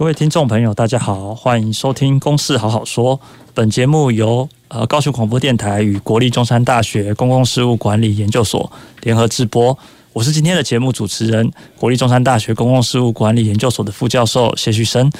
各位听众朋友，大家好，欢迎收听《公事好好说》。本节目由呃高雄广播电台与国立中山大学公共事务管理研究所联合制播。我是今天的节目主持人，国立中山大学公共事务管理研究所的副教授谢旭升。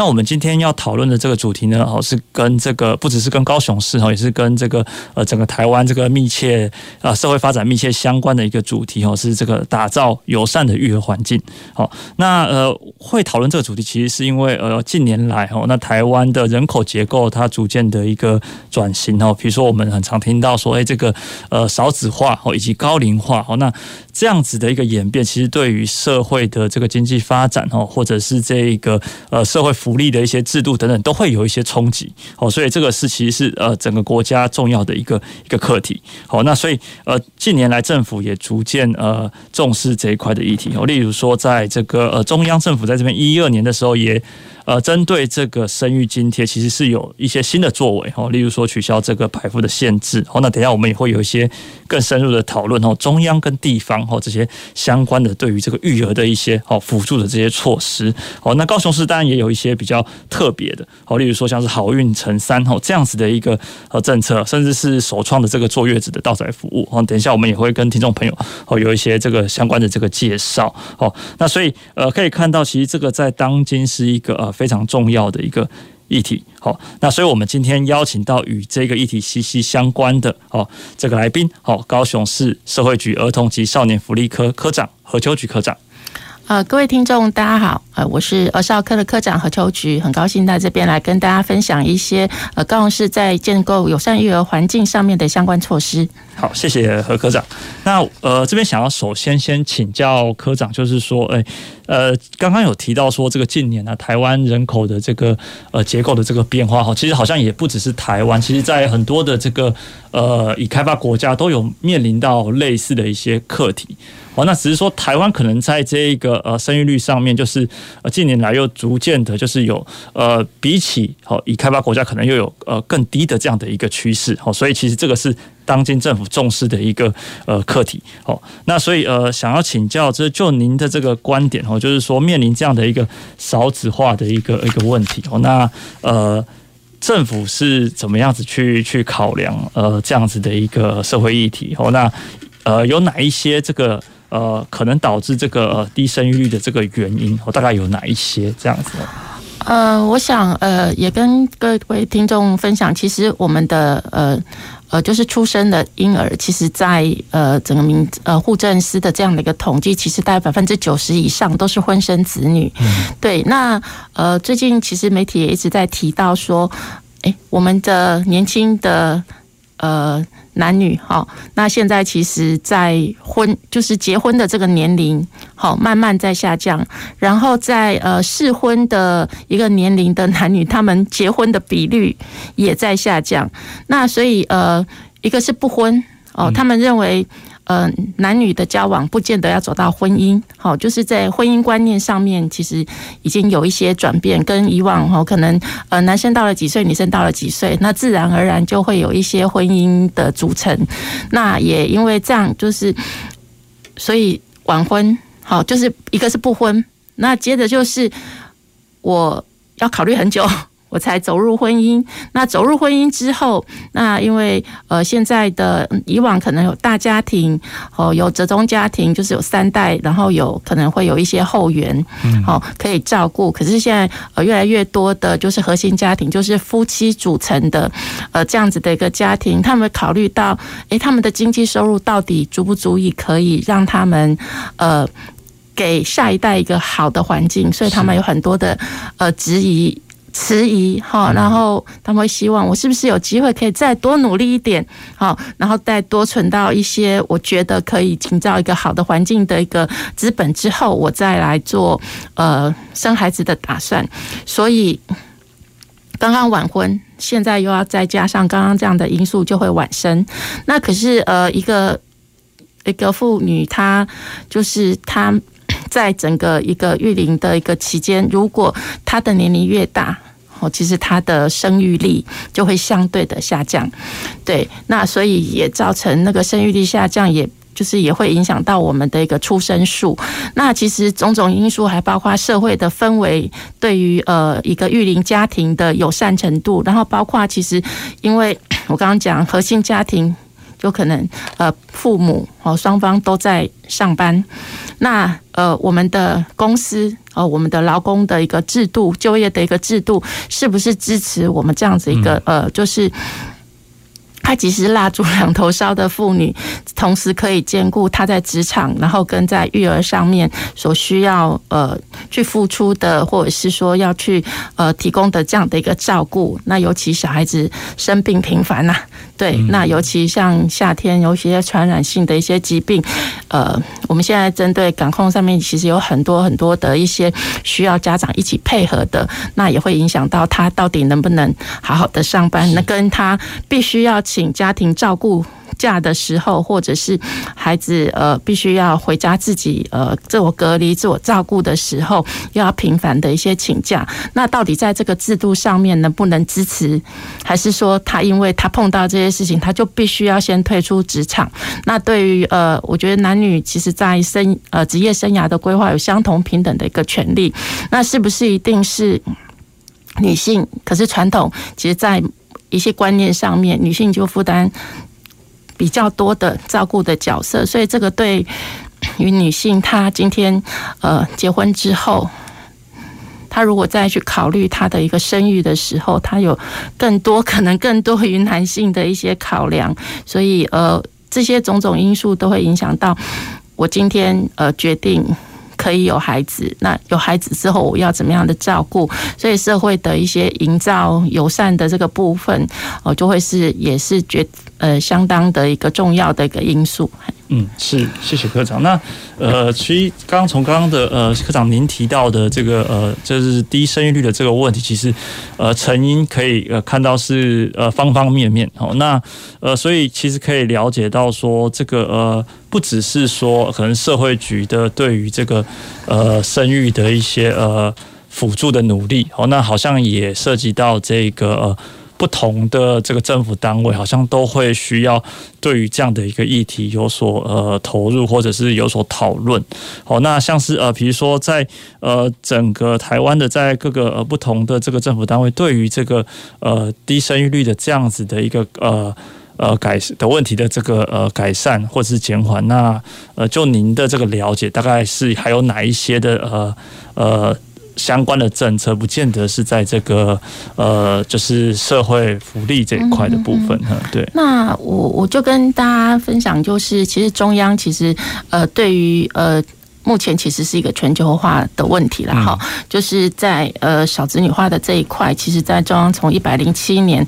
那我们今天要讨论的这个主题呢，哦，是跟这个不只是跟高雄市哈，也是跟这个呃整个台湾这个密切啊社会发展密切相关的一个主题哦，是这个打造友善的育儿环境。好，那呃会讨论这个主题，其实是因为呃近年来哦，那台湾的人口结构它逐渐的一个转型哦，比如说我们很常听到说，哎，这个呃少子化哦以及高龄化哦，那这样子的一个演变，其实对于社会的这个经济发展哦，或者是这一个呃社会。福利的一些制度等等都会有一些冲击，哦，所以这个是其实是呃整个国家重要的一个一个课题，好，那所以呃近年来政府也逐渐呃重视这一块的议题，哦，例如说在这个呃中央政府在这边一二年的时候也。呃，针对这个生育津贴，其实是有一些新的作为哦，例如说取消这个排富的限制哦。那等一下我们也会有一些更深入的讨论哦，中央跟地方哦这些相关的对于这个育儿的一些哦辅助的这些措施哦。那高雄市当然也有一些比较特别的哦，例如说像是好运乘三哦这样子的一个呃政策，甚至是首创的这个坐月子的到宅服务哦。等一下我们也会跟听众朋友哦有一些这个相关的这个介绍哦。那所以呃可以看到，其实这个在当今是一个呃。非常重要的一个议题，好，那所以我们今天邀请到与这个议题息息相关的哦，这个来宾，好，高雄市社会局儿童及少年福利科科长何秋菊科长。呃，各位听众，大家好，呃，我是儿少科的科长何秋菊，很高兴在这边来跟大家分享一些呃高雄市在建构友善育儿环境上面的相关措施。好，谢谢何科长。那呃，这边想要首先先请教科长，就是说，哎，呃，刚刚有提到说，这个近年呢、台湾人口的这个呃结构的这个变化哈，其实好像也不只是台湾，其实在很多的这个呃已开发国家都有面临到类似的一些课题。哦，那只是说台湾可能在这一个呃生育率上面，就是呃近年来又逐渐的，就是有呃比起好已开发国家，可能又有呃更低的这样的一个趋势。好，所以其实这个是当今政府重视的一个呃课题。好，那所以呃想要请教，这就您的这个观点哦，就是说面临这样的一个少子化的一个一个问题哦，那呃政府是怎么样子去去考量呃这样子的一个社会议题？哦，那呃有哪一些这个？呃，可能导致这个呃低生育率的这个原因，我大概有哪一些这样子？呃，我想呃，也跟各位听众分享，其实我们的呃呃，就是出生的婴儿，其实在呃整个民呃户政司的这样的一个统计，其实大概百分之九十以上都是婚生子女。嗯、对，那呃最近其实媒体也一直在提到说，哎，我们的年轻的呃。男女哈，那现在其实，在婚就是结婚的这个年龄，好慢慢在下降，然后在呃适婚的一个年龄的男女，他们结婚的比率也在下降。那所以呃，一个是不婚哦，他们认为。呃，男女的交往不见得要走到婚姻，好，就是在婚姻观念上面，其实已经有一些转变，跟以往哈，可能呃，男生到了几岁，女生到了几岁，那自然而然就会有一些婚姻的组成。那也因为这样，就是所以晚婚，好，就是一个是不婚，那接着就是我要考虑很久。我才走入婚姻。那走入婚姻之后，那因为呃现在的以往可能有大家庭哦，有折中家庭，就是有三代，然后有可能会有一些后援，好可以照顾。可是现在呃越来越多的就是核心家庭，就是夫妻组成的呃这样子的一个家庭，他们考虑到诶他们的经济收入到底足不足以可以让他们呃给下一代一个好的环境，所以他们有很多的呃质疑。迟疑哈，然后他们会希望我是不是有机会可以再多努力一点，好，然后再多存到一些我觉得可以营造一个好的环境的一个资本之后，我再来做呃生孩子的打算。所以刚刚晚婚，现在又要再加上刚刚这样的因素，就会晚生。那可是呃一个一个妇女，她就是她。在整个一个育龄的一个期间，如果他的年龄越大，哦，其实他的生育力就会相对的下降。对，那所以也造成那个生育力下降，也就是也会影响到我们的一个出生数。那其实种种因素还包括社会的氛围对于呃一个育龄家庭的友善程度，然后包括其实因为 我刚刚讲核心家庭。就可能呃，父母哦双方都在上班，那呃，我们的公司哦，我们的劳工的一个制度，就业的一个制度，是不是支持我们这样子一个呃，就是。他其实蜡烛两头烧的妇女，同时可以兼顾她在职场，然后跟在育儿上面所需要呃去付出的，或者是说要去呃提供的这样的一个照顾。那尤其小孩子生病频繁呐，对，那尤其像夏天有些传染性的一些疾病，呃，我们现在针对感控上面其实有很多很多的一些需要家长一起配合的，那也会影响到他到底能不能好好的上班，那跟他必须要。请家庭照顾假的时候，或者是孩子呃必须要回家自己呃自我隔离、自我照顾的时候，又要频繁的一些请假，那到底在这个制度上面能不能支持？还是说他因为他碰到这些事情，他就必须要先退出职场？那对于呃，我觉得男女其实在生呃职业生涯的规划有相同平等的一个权利，那是不是一定是女性？可是传统其实，在一些观念上面，女性就负担比较多的照顾的角色，所以这个对 于女性，她今天呃结婚之后，她如果再去考虑她的一个生育的时候，她有更多可能更多于男性的一些考量，所以呃这些种种因素都会影响到我今天呃决定。可以有孩子，那有孩子之后我要怎么样的照顾？所以社会的一些营造友善的这个部分，哦，就会是也是觉呃相当的一个重要的一个因素。嗯，是，谢谢科长。那呃，其实刚刚从刚刚的呃科长您提到的这个呃，就是低生育率的这个问题，其实呃成因可以呃看到是呃方方面面哦。那呃，所以其实可以了解到说，这个呃不只是说可能社会局的对于这个呃生育的一些呃辅助的努力哦，那好像也涉及到这个呃。不同的这个政府单位好像都会需要对于这样的一个议题有所呃投入，或者是有所讨论。好，那像是呃，比如说在呃整个台湾的在各个呃不同的这个政府单位，对于这个呃低生育率的这样子的一个呃呃改的问题的这个呃改善或者是减缓，那呃就您的这个了解，大概是还有哪一些的呃呃？相关的政策不见得是在这个呃，就是社会福利这一块的部分哈。对，那我我就跟大家分享，就是其实中央其实呃，对于呃，目前其实是一个全球化的问题了哈。就是在呃少子女化的这一块，其实，在中央从一百零七年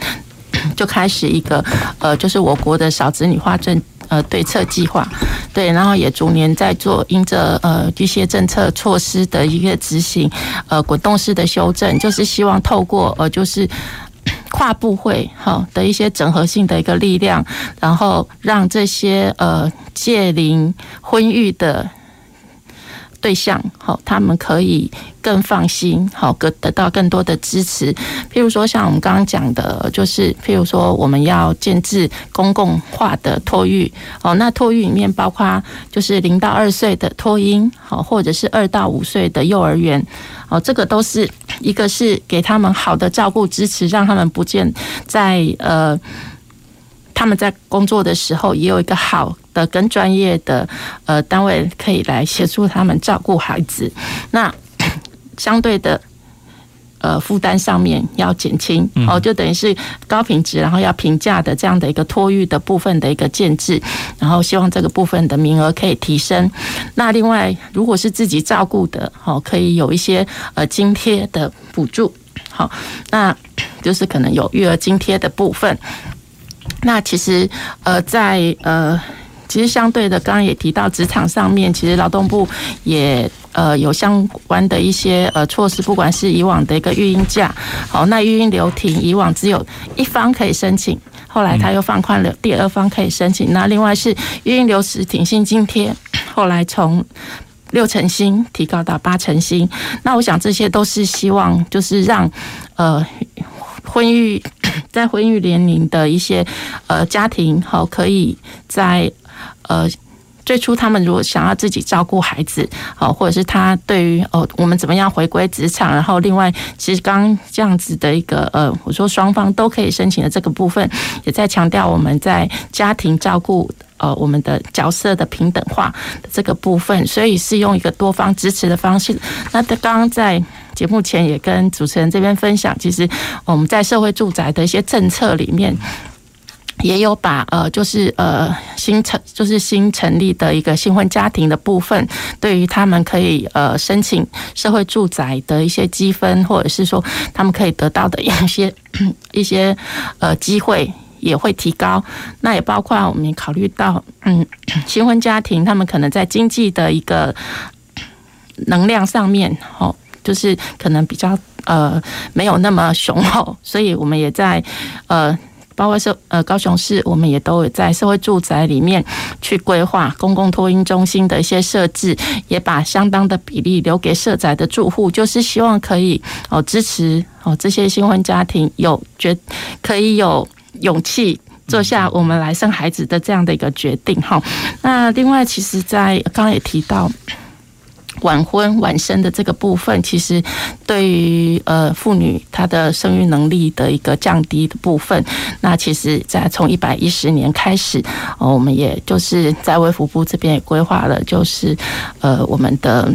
就开始一个呃，就是我国的少子女化政。呃，对策计划，对，然后也逐年在做，因着呃一些政策措施的一个执行，呃，滚动式的修正，就是希望透过呃，就是跨部会哈的一些整合性的一个力量，然后让这些呃戒龄婚育的。对象好，他们可以更放心好，得得到更多的支持。譬如说，像我们刚刚讲的，就是譬如说，我们要建置公共化的托育哦，那托育里面包括就是零到二岁的托婴好，或者是二到五岁的幼儿园哦，这个都是一个是给他们好的照顾支持，让他们不见在呃。他们在工作的时候，也有一个好的、跟专业的呃单位可以来协助他们照顾孩子。那 相对的，呃，负担上面要减轻哦，就等于是高品质，然后要平价的这样的一个托育的部分的一个建制，然后希望这个部分的名额可以提升。那另外，如果是自己照顾的，哦，可以有一些呃津贴的补助。好，那就是可能有育儿津贴的部分。那其实呃，在呃，其实相对的，刚刚也提到职场上面，其实劳动部也呃有相关的一些呃措施，不管是以往的一个育婴假，好，那育婴留停，以往只有一方可以申请，后来他又放宽了，第二方可以申请。那另外是育婴留职停薪津贴，后来从六成薪提高到八成薪。那我想这些都是希望，就是让呃。婚育在婚育年龄的一些呃家庭，好，可以在呃最初他们如果想要自己照顾孩子，好，或者是他对于哦我们怎么样回归职场，然后另外其实刚这样子的一个呃我说双方都可以申请的这个部分，也在强调我们在家庭照顾呃我们的角色的平等化这个部分，所以是用一个多方支持的方式。那刚刚在。节目前也跟主持人这边分享，其实我们在社会住宅的一些政策里面，也有把呃，就是呃新成就是新成立的一个新婚家庭的部分，对于他们可以呃申请社会住宅的一些积分，或者是说他们可以得到的一些 一些呃机会也会提高。那也包括我们也考虑到，嗯，新婚家庭他们可能在经济的一个能量上面，哦。就是可能比较呃没有那么雄厚，所以我们也在呃包括是呃高雄市，我们也都有在社会住宅里面去规划公共托婴中心的一些设置，也把相当的比例留给社宅的住户，就是希望可以哦支持哦这些新婚家庭有决可以有勇气做下我们来生孩子的这样的一个决定哈。那另外，其实在刚刚也提到。晚婚晚生的这个部分，其实对于呃妇女她的生育能力的一个降低的部分，那其实在从一百一十年开始，哦我们也就是在卫福部这边也规划了，就是呃我们的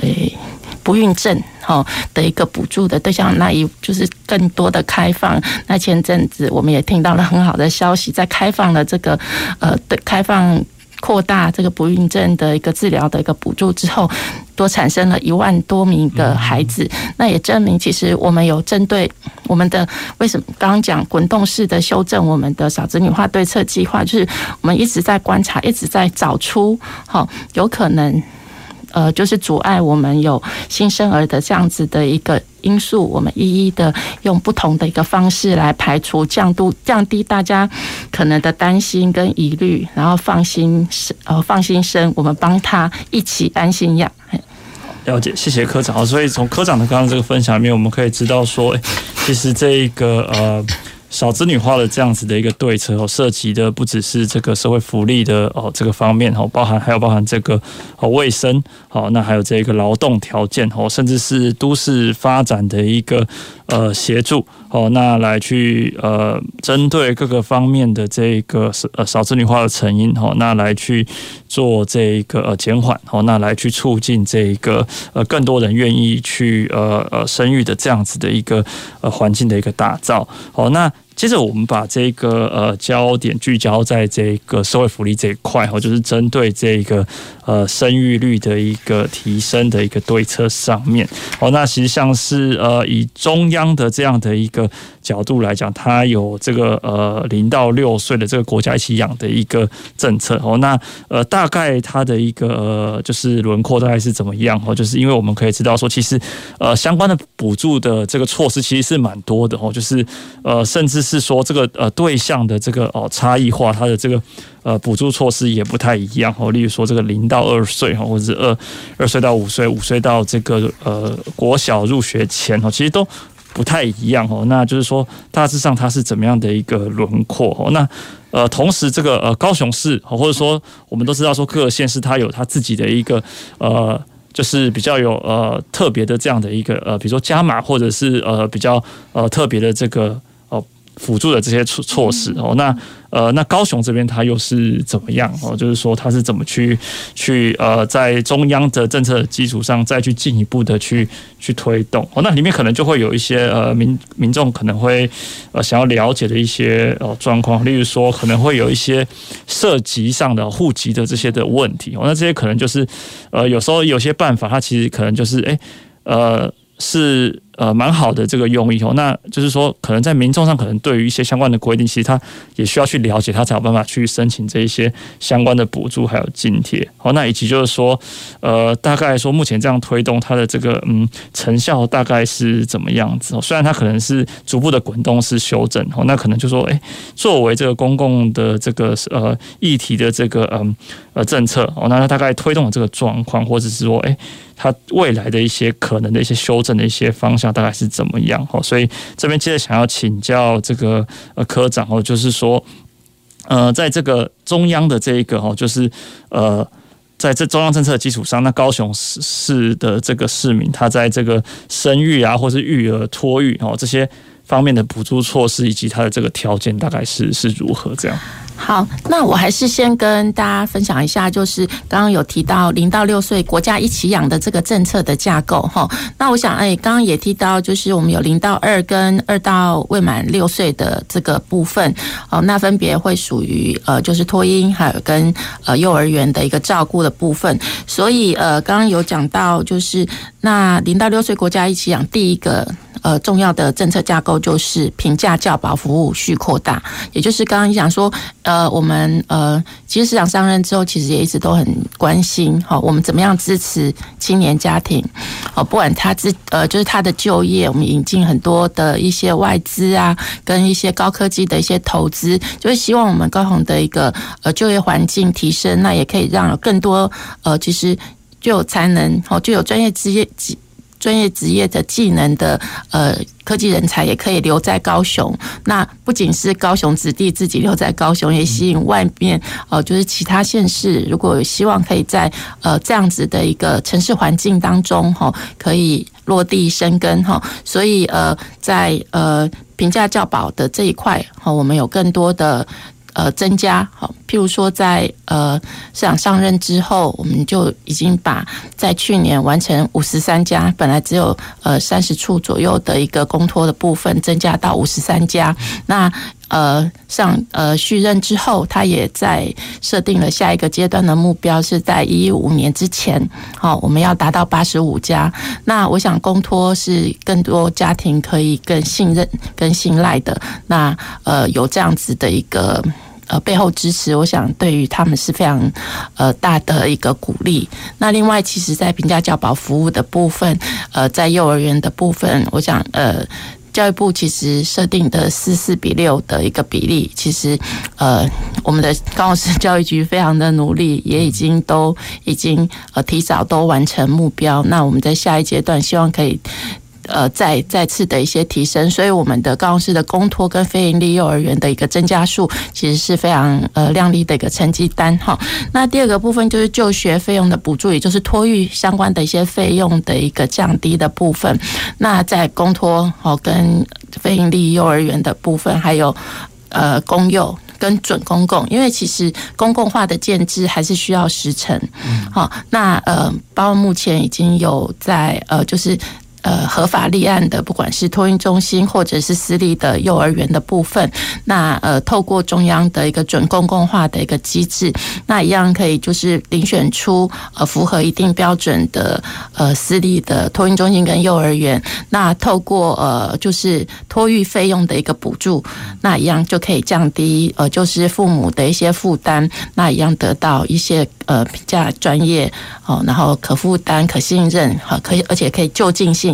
诶不孕症哈的一个补助的对象，那一就是更多的开放。那前阵子我们也听到了很好的消息，在开放了这个呃对开放。扩大这个不孕症的一个治疗的一个补助之后，多产生了一万多名的孩子，那也证明其实我们有针对我们的为什么刚刚讲滚动式的修正我们的少子女化对策计划，就是我们一直在观察，一直在找出好有可能。呃，就是阻碍我们有新生儿的这样子的一个因素，我们一一的用不同的一个方式来排除、降度、降低大家可能的担心跟疑虑，然后放心生，呃，放心生，我们帮他一起安心养。了解，谢谢科长。所以从科长的刚刚这个分享里面，我们可以知道说，其实这一个呃。少子女化的这样子的一个对策哦，涉及的不只是这个社会福利的哦这个方面哦，包含还有包含这个哦卫生哦，那还有这个劳动条件哦，甚至是都市发展的一个呃协助哦，那来去呃针对各个方面的这个呃少子女化的成因哦，那来去做这个呃减缓哦，那来去促进这一个呃更多人愿意去呃呃生育的这样子的一个呃环境的一个打造哦，那。接着，我们把这个呃焦点聚焦在这个社会福利这一块哈，就是针对这个呃生育率的一个提升的一个对策上面。哦，那其实像是呃以中央的这样的一个角度来讲，它有这个呃零到六岁的这个国家一起养的一个政策哦。那呃大概它的一个就是轮廓大概是怎么样哦？就是因为我们可以知道说，其实呃相关的补助的这个措施其实是蛮多的哦，就是呃甚至。是说这个呃对象的这个哦差异化，它的这个呃补助措施也不太一样哦。例如说这个零到二岁哈，或者是二二岁到五岁，五岁到这个呃国小入学前哦，其实都不太一样哦。那就是说大致上它是怎么样的一个轮廓哦？那呃同时这个呃高雄市或者说我们都知道说各个县市它有它自己的一个呃就是比较有呃特别的这样的一个呃比如说加码或者是呃比较呃特别的这个。辅助的这些措措施哦，那呃，那高雄这边它又是怎么样哦？就是说它是怎么去去呃，在中央的政策基础上再去进一步的去去推动哦？那里面可能就会有一些呃民民众可能会呃想要了解的一些呃状况，例如说可能会有一些涉及上的户籍的这些的问题哦。那这些可能就是呃有时候有些办法，它其实可能就是诶呃是。呃蛮好的这个用意哦。那就是说，可能在民众上，可能对于一些相关的规定，其实他也需要去了解，他才有办法去申请这一些相关的补助还有津贴。好，那以及就是说，呃，大概说目前这样推动它的这个嗯成效大概是怎么样子？虽然它可能是逐步的滚动式修正哦，那可能就说，哎，作为这个公共的这个呃议题的这个嗯呃政策哦，那它大概推动的这个状况，或者是说，哎，它未来的一些可能的一些修正的一些方向大概是怎么样？哦，所以这边接着想要请教这个呃科长哦，就是说，呃，在这个中央的这一个哦，就是呃。在这中央政策的基础上，那高雄市的这个市民，他在这个生育啊，或是育儿、托育哦这些方面的补助措施，以及他的这个条件，大概是是如何这样？好，那我还是先跟大家分享一下，就是刚刚有提到零到六岁国家一起养的这个政策的架构哈。那我想，哎，刚刚也提到，就是我们有零到二跟二到未满六岁的这个部分，哦，那分别会属于呃，就是托婴还有跟呃幼儿园的一个照顾的部分。所以呃，刚刚有讲到，就是那零到六岁国家一起养第一个。呃，重要的政策架构就是平价教保服务需扩大，也就是刚刚讲说，呃，我们呃，其实市长上任之后，其实也一直都很关心，好，我们怎么样支持青年家庭，好，不管他自呃，就是他的就业，我们引进很多的一些外资啊，跟一些高科技的一些投资，就是希望我们高雄的一个呃就业环境提升，那也可以让更多呃，其实就有才能，好，就有专业职业专业职业的技能的呃科技人才也可以留在高雄。那不仅是高雄子弟自己留在高雄，也吸引外面呃就是其他县市，如果有希望可以在呃这样子的一个城市环境当中哈，可以落地生根哈。所以呃在呃平价教保的这一块哈，我们有更多的。呃，增加好，譬如说在呃市长上任之后，我们就已经把在去年完成五十三家，本来只有呃三十处左右的一个公托的部分，增加到五十三家。那呃上呃续任之后，他也在设定了下一个阶段的目标，是在一五年之前，好，我们要达到八十五家。那我想公托是更多家庭可以更信任、更信赖的。那呃有这样子的一个。呃，背后支持，我想对于他们是非常呃大的一个鼓励。那另外，其实，在平价教保服务的部分，呃，在幼儿园的部分，我想呃，教育部其实设定的四四比六的一个比例，其实呃，我们的高雄市教育局非常的努力，也已经都已经呃提早都完成目标。那我们在下一阶段，希望可以。呃，再再次的一些提升，所以我们的高雄市的公托跟非营利幼儿园的一个增加数，其实是非常呃亮丽的一个成绩单哈。那第二个部分就是就学费用的补助，也就是托育相关的一些费用的一个降低的部分。那在公托哦跟非营利幼儿园的部分，还有呃公幼跟准公共，因为其实公共化的建制还是需要时程。好，那呃，包括目前已经有在呃就是。呃，合法立案的，不管是托运中心或者是私立的幼儿园的部分，那呃，透过中央的一个准公共化的一个机制，那一样可以就是遴选出呃符合一定标准的呃私立的托运中心跟幼儿园，那透过呃就是托育费用的一个补助，那一样就可以降低呃就是父母的一些负担，那一样得到一些呃比较专业哦，然后可负担、可信任和可以而且可以就近性。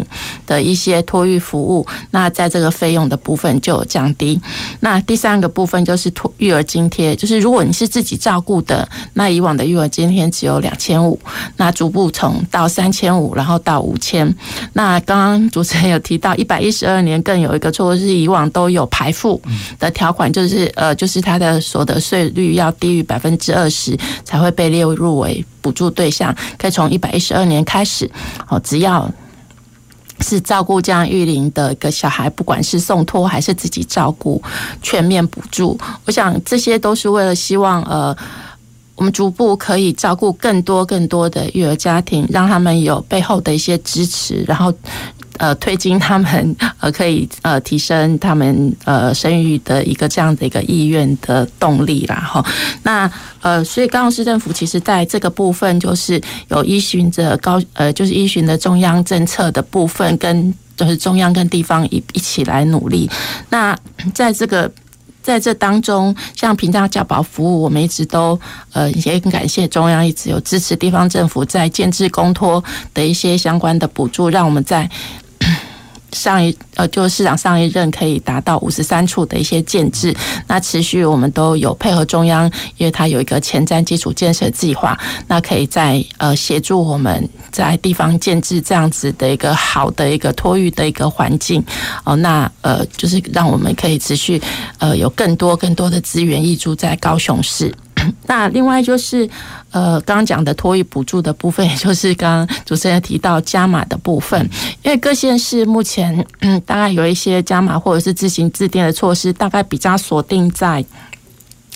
的一些托育服务，那在这个费用的部分就有降低。那第三个部分就是托育儿津贴，就是如果你是自己照顾的，那以往的育儿津贴只有两千五，那逐步从到三千五，然后到五千。那刚刚主持人有提到，一百一十二年更有一个错误是以往都有排付的条款，就是呃，就是他的所得税率要低于百分之二十才会被列入为补助对象。可以从一百一十二年开始，哦，只要。是照顾这样育龄的一个小孩，不管是送托还是自己照顾，全面补助。我想这些都是为了希望，呃，我们逐步可以照顾更多更多的育儿家庭，让他们有背后的一些支持，然后。呃，推进他们 呃，可以呃提升他们呃生育的一个这样的一个意愿的动力啦哈。那呃，所以高雄市政府其实在这个部分，就是有依循着高呃，就是依循着中央政策的部分跟。就是中央跟地方一一起来努力。那 在这个在这当中，像平价教保服务，我们一直都呃也很感谢中央一直有支持地方政府在建置公托的一些相关的补助，让我们在。上一呃，就市长上一任可以达到五十三处的一些建制，那持续我们都有配合中央，因为它有一个前瞻基础建设计划，那可以在呃协助我们在地方建制这样子的一个好的一个托育的一个环境哦，那呃就是让我们可以持续呃有更多更多的资源溢出在高雄市。那另外就是，呃，刚刚讲的托育补助的部分，也就是刚刚主持人提到加码的部分，因为各县市目前嗯，大概有一些加码或者是自行制定的措施，大概比较锁定在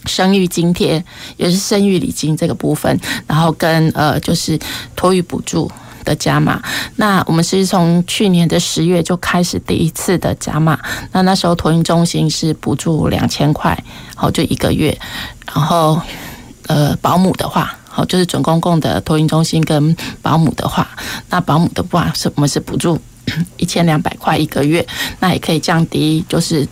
生育津贴，也是生育礼金这个部分，然后跟呃就是托育补助的加码。那我们是从去年的十月就开始第一次的加码，那那时候托婴中心是补助两千块，好就一个月。然后，呃，保姆的话，好，就是准公共的托婴中心跟保姆的话，那保姆的话是我们是补助一千两百块一个月，那也可以降低，就是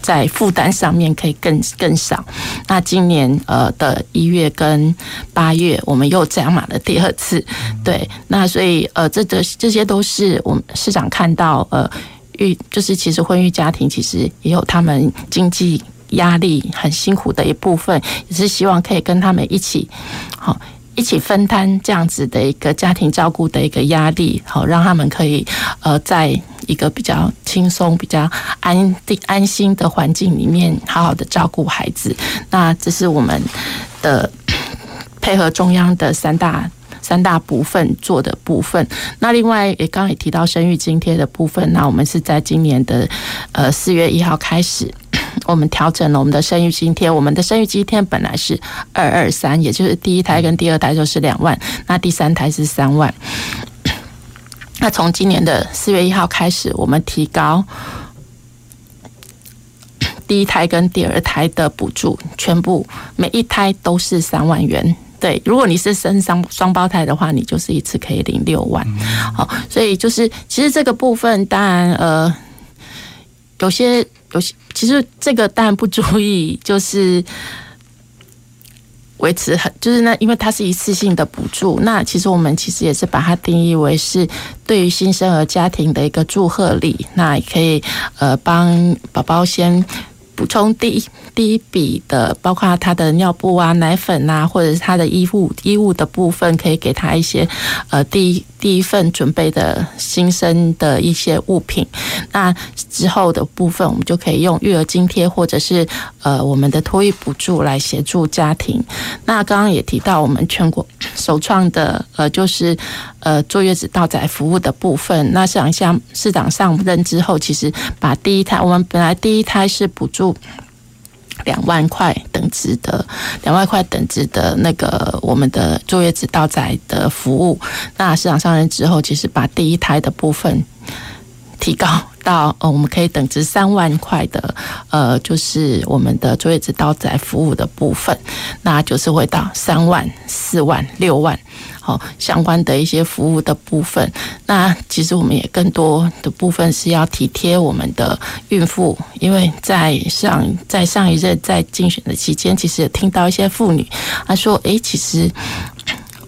在负担上面可以更更少。那今年呃的一月跟八月，我们又加码了第二次，对，那所以呃，这这这些都是我们市长看到呃，育就是其实婚育家庭其实也有他们经济。压力很辛苦的一部分，也是希望可以跟他们一起，好一起分担这样子的一个家庭照顾的一个压力，好让他们可以呃在一个比较轻松、比较安定、安心的环境里面，好好的照顾孩子。那这是我们的 配合中央的三大三大部分做的部分。那另外也刚也提到生育津贴的部分，那我们是在今年的呃四月一号开始。我们调整了我们的生育津贴，我们的生育津贴本来是二二三，也就是第一胎跟第二胎就是两万，那第三胎是三万。那从今年的四月一号开始，我们提高第一胎跟第二胎的补助，全部每一胎都是三万元。对，如果你是生双双胞胎的话，你就是一次可以领六万。好，所以就是其实这个部分，当然呃，有些。有些其实这个当然不足以，就是维持很，就是那因为它是一次性的补助，那其实我们其实也是把它定义为是对于新生儿家庭的一个祝贺礼，那也可以呃帮宝宝先。补充第一第一笔的，包括他的尿布啊、奶粉啊，或者是他的衣物衣物的部分，可以给他一些呃第一第一份准备的新生的一些物品。那之后的部分，我们就可以用育儿津贴或者是呃我们的托育补助来协助家庭。那刚刚也提到，我们全国首创的呃就是。呃，坐月子到宅服务的部分，那想一下，市长上任之后，其实把第一胎，我们本来第一胎是补助两万块等值的，两万块等值的那个我们的坐月子到宅的服务，那市场上任之后，其实把第一胎的部分提高到呃，我们可以等值三万块的，呃，就是我们的坐月子到宅服务的部分，那就是会到三万、四万、六万。好，相关的一些服务的部分，那其实我们也更多的部分是要体贴我们的孕妇，因为在上在上一任在竞选的期间，其实也听到一些妇女她说：“诶、其实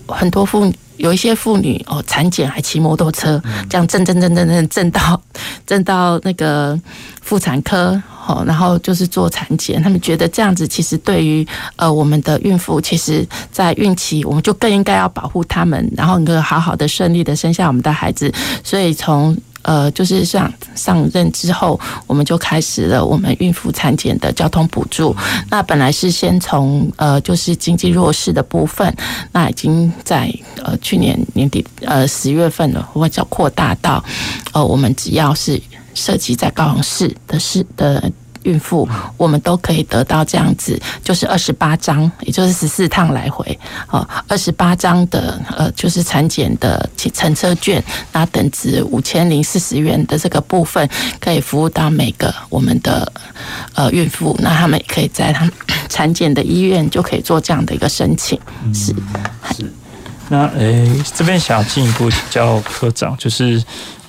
很多妇女有一些妇女哦，产检还骑摩托车，这样震震震震震震到震到那个妇产科。”好，然后就是做产检，他们觉得这样子其实对于呃我们的孕妇，其实在孕期我们就更应该要保护他们，然后能够好好的顺利的生下我们的孩子。所以从呃就是上上任之后，我们就开始了我们孕妇产检的交通补助。那本来是先从呃就是经济弱势的部分，那已经在呃去年年底呃十月份了，或者扩大到呃我们只要是。涉及在高雄市的市的孕妇，我们都可以得到这样子，就是二十八张，也就是十四趟来回，哦，二十八张的呃，就是产检的乘车券，那等值五千零四十元的这个部分，可以服务到每个我们的呃孕妇，那他们也可以在他们 产检的医院就可以做这样的一个申请，是是。那诶、欸，这边想进一步请教科长，就是。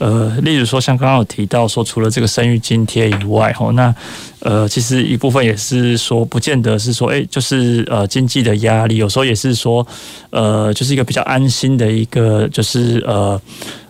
呃，例如说像刚刚有提到说，除了这个生育津贴以外，吼，那呃，其实一部分也是说，不见得是说，哎，就是呃经济的压力，有时候也是说，呃，就是一个比较安心的一个，就是呃。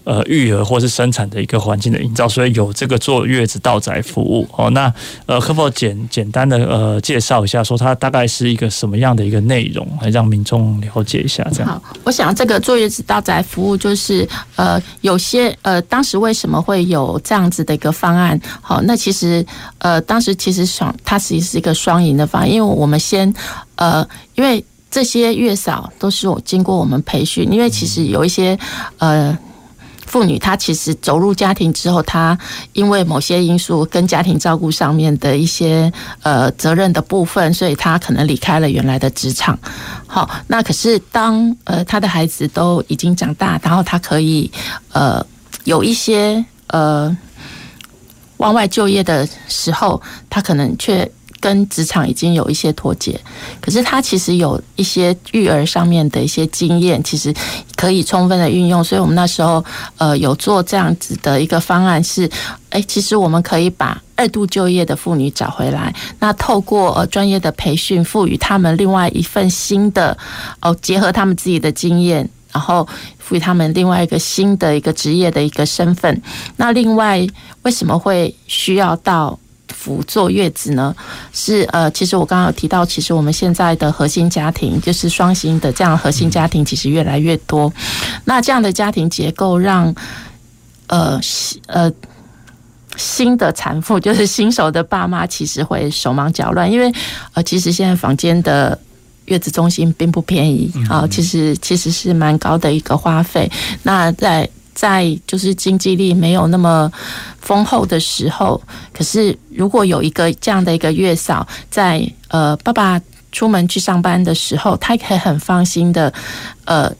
呃，育儿或是生产的一个环境的营造，所以有这个坐月子到宅服务哦。那呃，可否简简单的呃介绍一下，说它大概是一个什么样的一个内容，来让民众了解一下？这样。好，我想这个坐月子到宅服务就是呃，有些呃，当当时为什么会有这样子的一个方案？好，那其实呃，当时其实双它其实是一个双赢的方案，因为我们先呃，因为这些月嫂都是我经过我们培训，因为其实有一些呃。妇女她其实走入家庭之后，她因为某些因素跟家庭照顾上面的一些呃责任的部分，所以她可能离开了原来的职场。好，那可是当呃她的孩子都已经长大，然后她可以呃有一些呃往外就业的时候，他可能却。跟职场已经有一些脱节，可是他其实有一些育儿上面的一些经验，其实可以充分的运用。所以我们那时候呃有做这样子的一个方案是，哎，其实我们可以把二度就业的妇女找回来，那透过呃专业的培训，赋予他们另外一份新的哦，结合他们自己的经验，然后赋予他们另外一个新的一个职业的一个身份。那另外为什么会需要到？辅坐月子呢，是呃，其实我刚刚有提到，其实我们现在的核心家庭就是双薪的这样核心家庭，其实越来越多。那这样的家庭结构让呃呃新的产妇，就是新手的爸妈，其实会手忙脚乱，因为呃，其实现在房间的月子中心并不便宜啊，其实其实是蛮高的一个花费。那在在就是经济力没有那么丰厚的时候，可是如果有一个这样的一个月嫂，在呃爸爸出门去上班的时候，他可以很放心的呃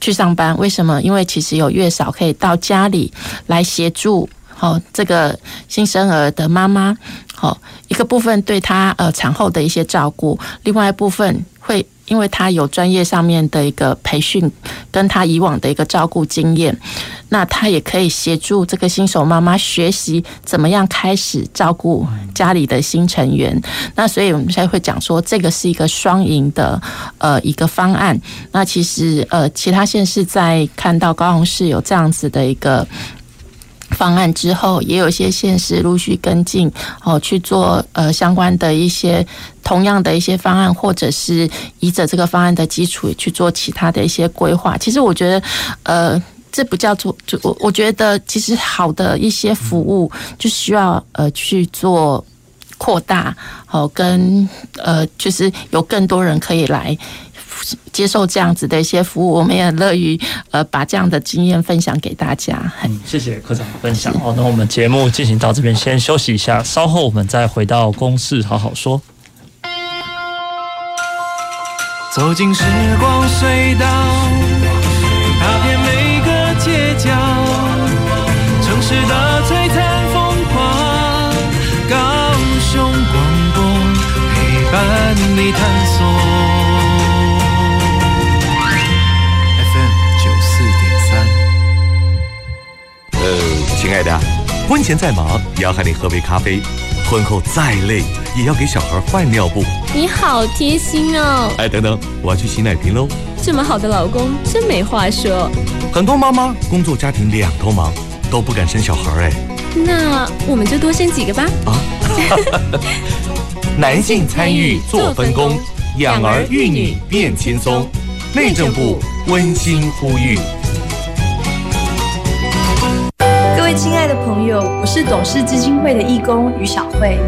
去上班。为什么？因为其实有月嫂可以到家里来协助，好这个新生儿的妈妈，好一个部分对她呃产后的一些照顾，另外一部分会。因为他有专业上面的一个培训，跟他以往的一个照顾经验，那他也可以协助这个新手妈妈学习怎么样开始照顾家里的新成员。那所以我们现在会讲说，这个是一个双赢的呃一个方案。那其实呃，其他县市在看到高雄市有这样子的一个。方案之后，也有一些县市陆续跟进，哦，去做呃相关的一些同样的一些方案，或者是依着这个方案的基础去做其他的一些规划。其实我觉得，呃，这不叫做就我我觉得，其实好的一些服务就需要呃去做扩大，哦，跟呃就是有更多人可以来。接受这样子的一些服务，我们也很乐于呃把这样的经验分享给大家。嗯，谢谢科长的分享。好，那我们节目进行到这边，先休息一下，稍后我们再回到公事好好说。走进时光隧道，踏遍每个街角，城市的璀璨风光，高雄广播陪伴你探索。亲爱的，婚前再忙也要喊你喝杯咖啡，婚后再累也要给小孩换尿布。你好贴心哦！哎，等等，我要去洗奶瓶喽。这么好的老公真没话说。很多妈妈工作家庭两头忙，都不敢生小孩哎。那我们就多生几个吧。啊，男性参与做分工，养儿育女变轻松。内政部温馨呼吁。位亲爱的朋友，我是董事基金会的义工于小慧，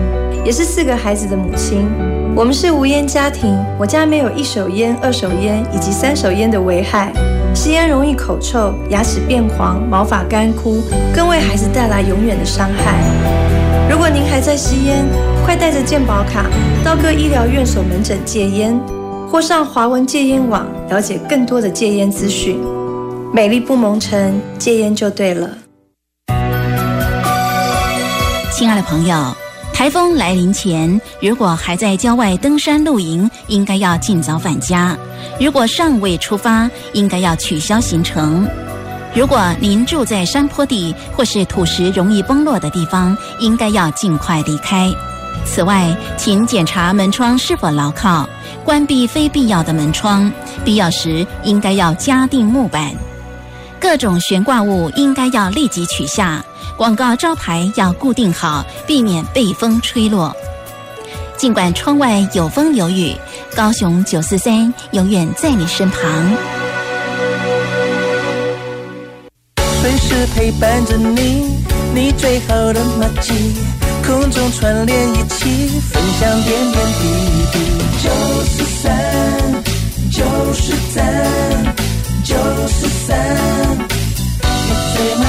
也是四个孩子的母亲。我们是无烟家庭，我家没有一手烟、二手烟以及三手烟的危害。吸烟容易口臭、牙齿变黄、毛发干枯，更为孩子带来永远的伤害。如果您还在吸烟，快带着健保卡到各医疗院所门诊戒烟，或上华文戒烟网了解更多的戒烟资讯。美丽不蒙尘，戒烟就对了。亲爱的朋友，台风来临前，如果还在郊外登山露营，应该要尽早返家；如果尚未出发，应该要取消行程。如果您住在山坡地或是土石容易崩落的地方，应该要尽快离开。此外，请检查门窗是否牢靠，关闭非必要的门窗，必要时应该要加订木板。各种悬挂物应该要立即取下，广告招牌要固定好，避免被风吹落。尽管窗外有风有雨，高雄九四三永远在你身旁。随时陪伴着你，你最好的默契，空中串联一起，分享点点滴滴。九四三，九四三，九四三，你最默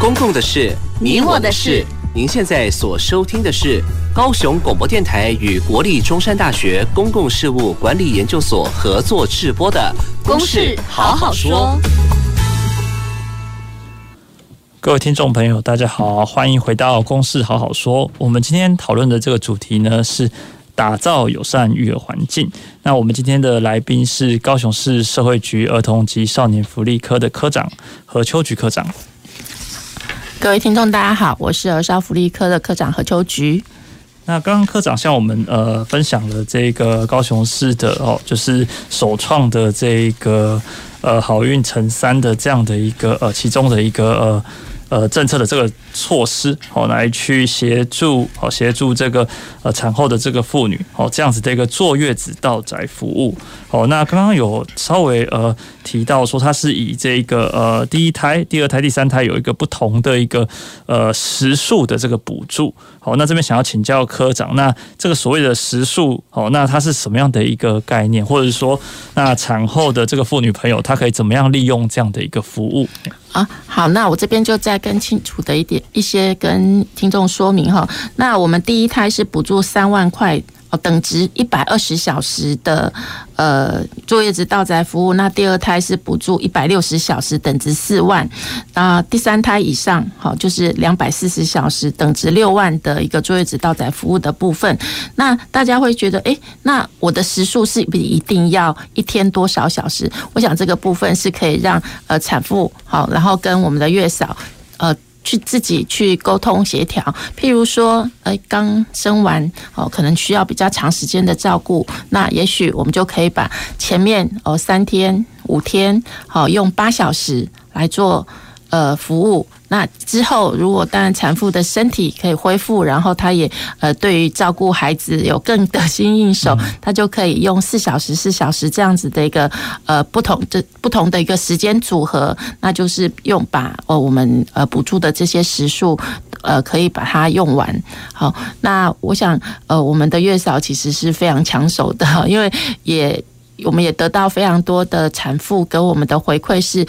公共的事，你我的事。您现在所收听的是高雄广播电台与国立中山大学公共事务管理研究所合作制播的《公事好好说》。各位听众朋友，大家好，欢迎回到《公事好好说》。我们今天讨论的这个主题呢，是打造友善育儿环境。那我们今天的来宾是高雄市社会局儿童及少年福利科的科长何秋菊科长。各位听众，大家好，我是儿少福利科的科长何秋菊。那刚刚科长向我们呃分享了这个高雄市的哦，就是首创的这个呃好运乘三的这样的一个呃其中的一个呃。呃，政策的这个措施，好来去协助，好协助这个呃产后的这个妇女，好这样子的一个坐月子到宅服务。好，那刚刚有稍微呃提到说，它是以这个呃第一胎、第二胎、第三胎有一个不同的一个呃时数的这个补助。好，那这边想要请教科长，那这个所谓的时数，好，那它是什么样的一个概念，或者是说，那产后的这个妇女朋友，她可以怎么样利用这样的一个服务？啊，好，那我这边就再更清楚的一点一些跟听众说明哈。那我们第一胎是补助三万块。哦，等值一百二十小时的呃坐月子到宅服务，那第二胎是补助一百六十小时，等值四万。那第三胎以上，好就是两百四十小时，等值六万的一个坐月子到宅服务的部分。那大家会觉得，诶，那我的时数是不一定要一天多少小时？我想这个部分是可以让呃产妇好，然后跟我们的月嫂。去自己去沟通协调，譬如说，呃，刚生完哦，可能需要比较长时间的照顾，那也许我们就可以把前面哦三天、五天，好用八小时来做呃服务。那之后，如果当然产妇的身体可以恢复，然后她也呃对于照顾孩子有更得心应手，她就可以用四小时、四小时这样子的一个呃不同这不同的一个时间组合，那就是用把哦我们呃补助的这些时数呃可以把它用完。好，那我想呃我们的月嫂其实是非常抢手的，因为也我们也得到非常多的产妇给我们的回馈是。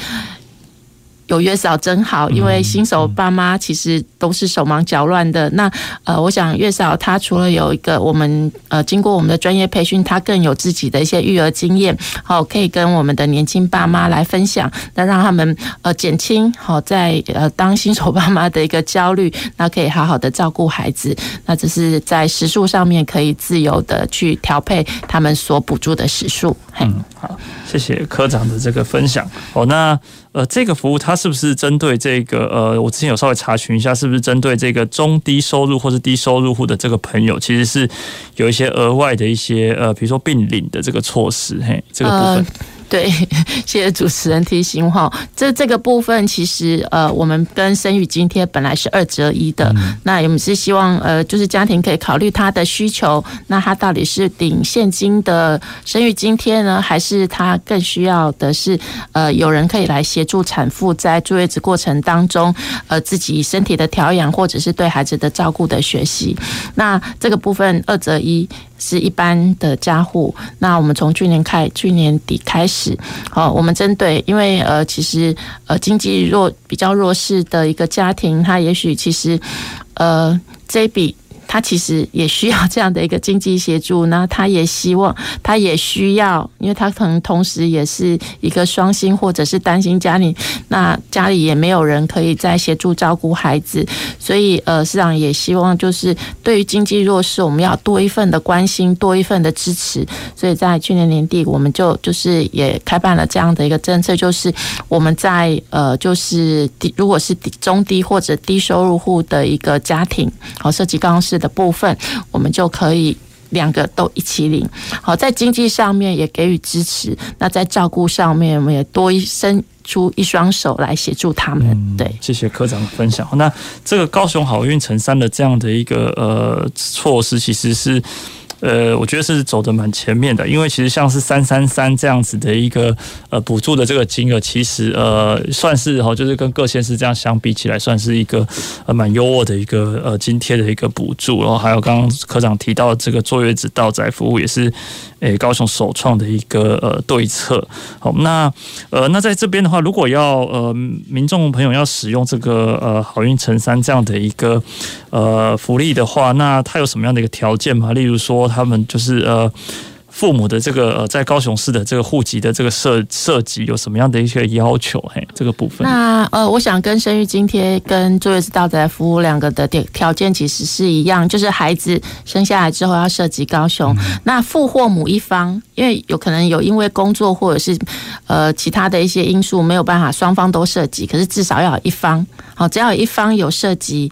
有月嫂真好，因为新手爸妈其实都是手忙脚乱的。那呃，我想月嫂她除了有一个我们呃经过我们的专业培训，她更有自己的一些育儿经验，好可以跟我们的年轻爸妈来分享，那让他们呃减轻好在呃当新手爸妈的一个焦虑，那可以好好的照顾孩子。那这是在时数上面可以自由的去调配他们所补助的时数。嗯，好，谢谢科长的这个分享。哦，那。呃，这个服务它是不是针对这个？呃，我之前有稍微查询一下，是不是针对这个中低收入或是低收入户的这个朋友，其实是有一些额外的一些呃，比如说并领的这个措施，嘿，这个部分。对，谢谢主持人提醒哈。这这个部分其实呃，我们跟生育津贴本来是二择一的。嗯、那我们是希望呃，就是家庭可以考虑他的需求，那他到底是顶现金的生育津贴呢，还是他更需要的是呃，有人可以来协助产妇在坐月子过程当中呃，自己身体的调养或者是对孩子的照顾的学习。那这个部分二择一。是一般的家户，那我们从去年开，去年底开始，好，我们针对，因为呃，其实呃，经济弱比较弱势的一个家庭，他也许其实呃，这笔他其实也需要这样的一个经济协助，那他也希望，他也需要，因为他可能同时也是一个双薪或者是单薪家庭，那家里也没有人可以再协助照顾孩子，所以呃，市长也希望就是对于经济弱势，我们要多一份的关心，多一份的支持。所以在去年年底，我们就就是也开办了这样的一个政策，就是我们在呃，就是低如果是低中低或者低收入户的一个家庭，好，涉及刚刚是的部分，我们就可以两个都一起领。好，在经济上面也给予支持，那在照顾上面，我们也多一伸出一双手来协助他们。嗯、对，谢谢科长的分享。那这个高雄好运成三的这样的一个呃措施，其实是。呃，我觉得是走的蛮前面的，因为其实像是三三三这样子的一个呃补助的这个金额，其实呃算是哈，就是跟各县市这样相比起来，算是一个呃蛮优渥的一个呃津贴的一个补助。然后还有刚刚科长提到这个坐月子到宅服务，也是诶高雄首创的一个呃对策。好，那呃那在这边的话，如果要呃民众朋友要使用这个呃好运成三这样的一个呃福利的话，那它有什么样的一个条件吗？例如说。他们就是呃，父母的这个呃，在高雄市的这个户籍的这个设设计有什么样的一些要求？嘿，这个部分。那呃，我想跟生育津贴跟坐月子到宅服务两个的条条件其实是一样，就是孩子生下来之后要涉及高雄。嗯、那父或母一方，因为有可能有因为工作或者是呃其他的一些因素没有办法双方都涉及，可是至少要有一方。好，只要有一方有设籍。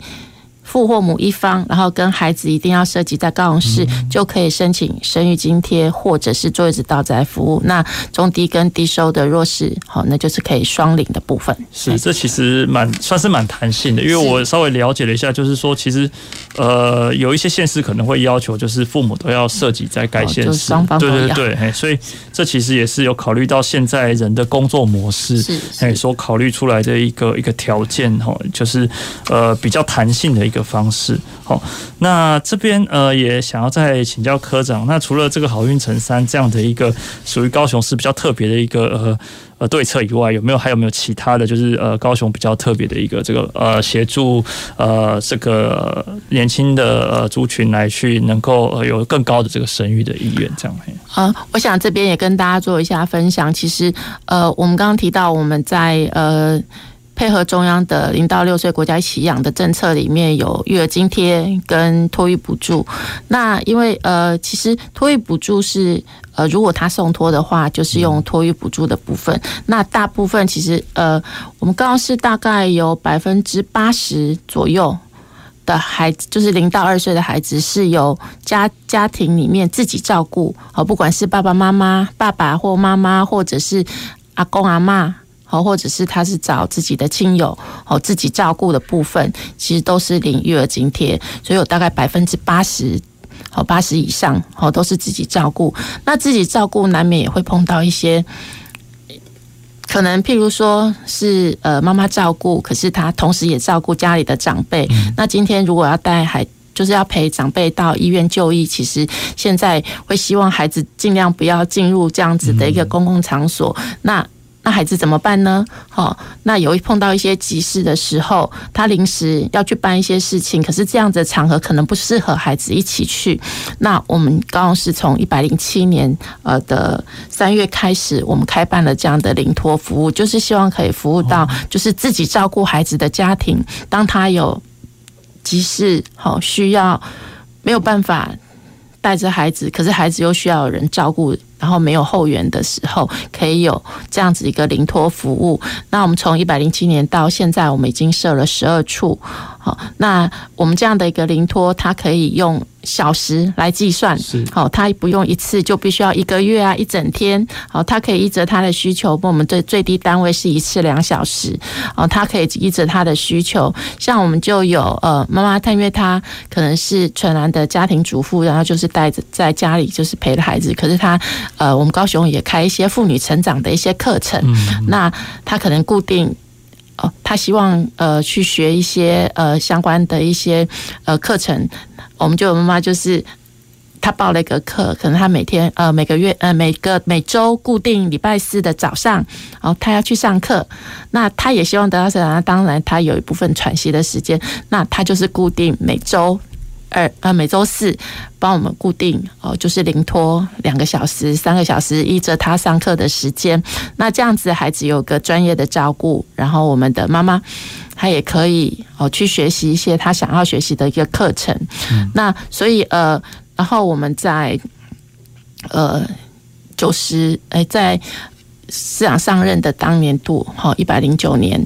父或母一方，然后跟孩子一定要涉及在高雄市，嗯、就可以申请生育津贴或者是坐月子到宅服务。那中低跟低收的弱势，好，那就是可以双领的部分。是，这其实蛮算是蛮弹性的，因为我稍微了解了一下，就是说其实呃有一些县市可能会要求，就是父母都要涉及在该县市，双方。对对对，所以这其实也是有考虑到现在人的工作模式，哎，所考虑出来的一个一个条件哈，就是呃比较弹性的一个。的方式，好，那这边呃也想要再请教科长，那除了这个好运成三这样的一个属于高雄市比较特别的一个呃呃对策以外，有没有还有没有其他的就是呃高雄比较特别的一个这个呃协助呃这个年轻的呃族群来去能够呃有更高的这个生育的意愿这样？啊，我想这边也跟大家做一下分享。其实呃我们刚刚提到我们在呃。配合中央的零到六岁国家一起养的政策，里面有育儿津贴跟托育补助。那因为呃，其实托育补助是呃，如果他送托的话，就是用托育补助的部分。那大部分其实呃，我们刚刚是大概有百分之八十左右的孩子，就是零到二岁的孩子，是由家家庭里面自己照顾。好，不管是爸爸妈妈、爸爸或妈妈，或者是阿公阿妈。好，或者是他是找自己的亲友，好，自己照顾的部分，其实都是领育儿津贴，所以有大概百分之八十，好，八十以上，好，都是自己照顾。那自己照顾难免也会碰到一些，可能譬如说是呃妈妈照顾，可是她同时也照顾家里的长辈。那今天如果要带孩，就是要陪长辈到医院就医，其实现在会希望孩子尽量不要进入这样子的一个公共场所。那那孩子怎么办呢？好，那有一碰到一些急事的时候，他临时要去办一些事情，可是这样子的场合可能不适合孩子一起去。那我们高雄市从一百零七年呃的三月开始，我们开办了这样的领托服务，就是希望可以服务到就是自己照顾孩子的家庭，当他有急事好需要没有办法带着孩子，可是孩子又需要有人照顾。然后没有后援的时候，可以有这样子一个临托服务。那我们从一百零七年到现在，我们已经设了十二处。好，那我们这样的一个零托，它可以用小时来计算。是，好，它不用一次就必须要一个月啊，一整天。好，它可以依着它的需求，我们最最低单位是一次两小时。哦，它可以依着它的需求，像我们就有呃妈妈，她因为她可能是纯然的家庭主妇，然后就是带着在家里就是陪着孩子，可是她。呃，我们高雄也开一些妇女成长的一些课程，嗯、那她可能固定哦，他希望呃去学一些呃相关的一些呃课程，我们就有妈妈就是他报了一个课，可能他每天呃每个月呃每个每周固定礼拜四的早上，然后他要去上课，那他也希望得到成长，当然他有一部分喘息的时间，那他就是固定每周。二呃每周四帮我们固定哦，就是零托两个小时、三个小时，依着他上课的时间。那这样子孩子有个专业的照顾，然后我们的妈妈她也可以哦去学习一些她想要学习的一个课程。嗯、那所以呃，然后我们在呃九十哎在市长上任的当年度哈一百零九年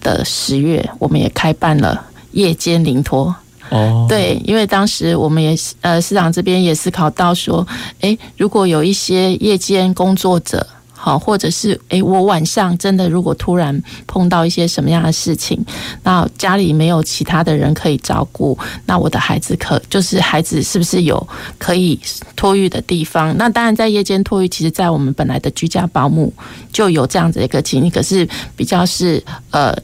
的十月，我们也开办了夜间临托。哦，对，因为当时我们也呃，市长这边也思考到说，诶，如果有一些夜间工作者，好，或者是诶，我晚上真的如果突然碰到一些什么样的事情，那家里没有其他的人可以照顾，那我的孩子可就是孩子是不是有可以托育的地方？那当然，在夜间托育，其实在我们本来的居家保姆就有这样子一个情形，可是比较是呃。